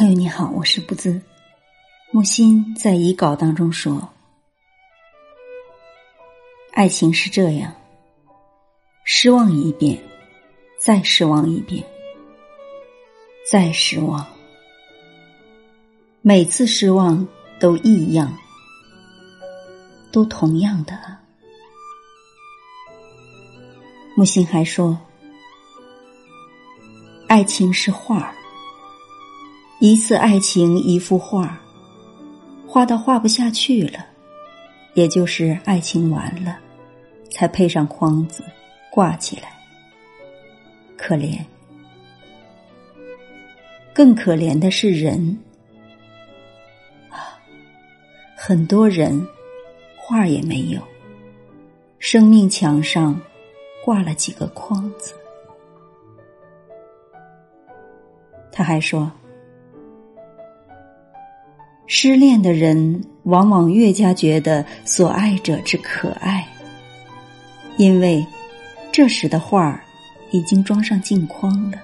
朋友你好，我是不兹。木心在遗稿当中说：“爱情是这样，失望一遍，再失望一遍，再失望，每次失望都异样，都同样的。”木心还说：“爱情是画儿。”一次爱情，一幅画，画到画不下去了，也就是爱情完了，才配上框子挂起来。可怜，更可怜的是人啊！很多人画也没有，生命墙上挂了几个框子。他还说。失恋的人往往越加觉得所爱者之可爱，因为这时的画儿已经装上镜框了。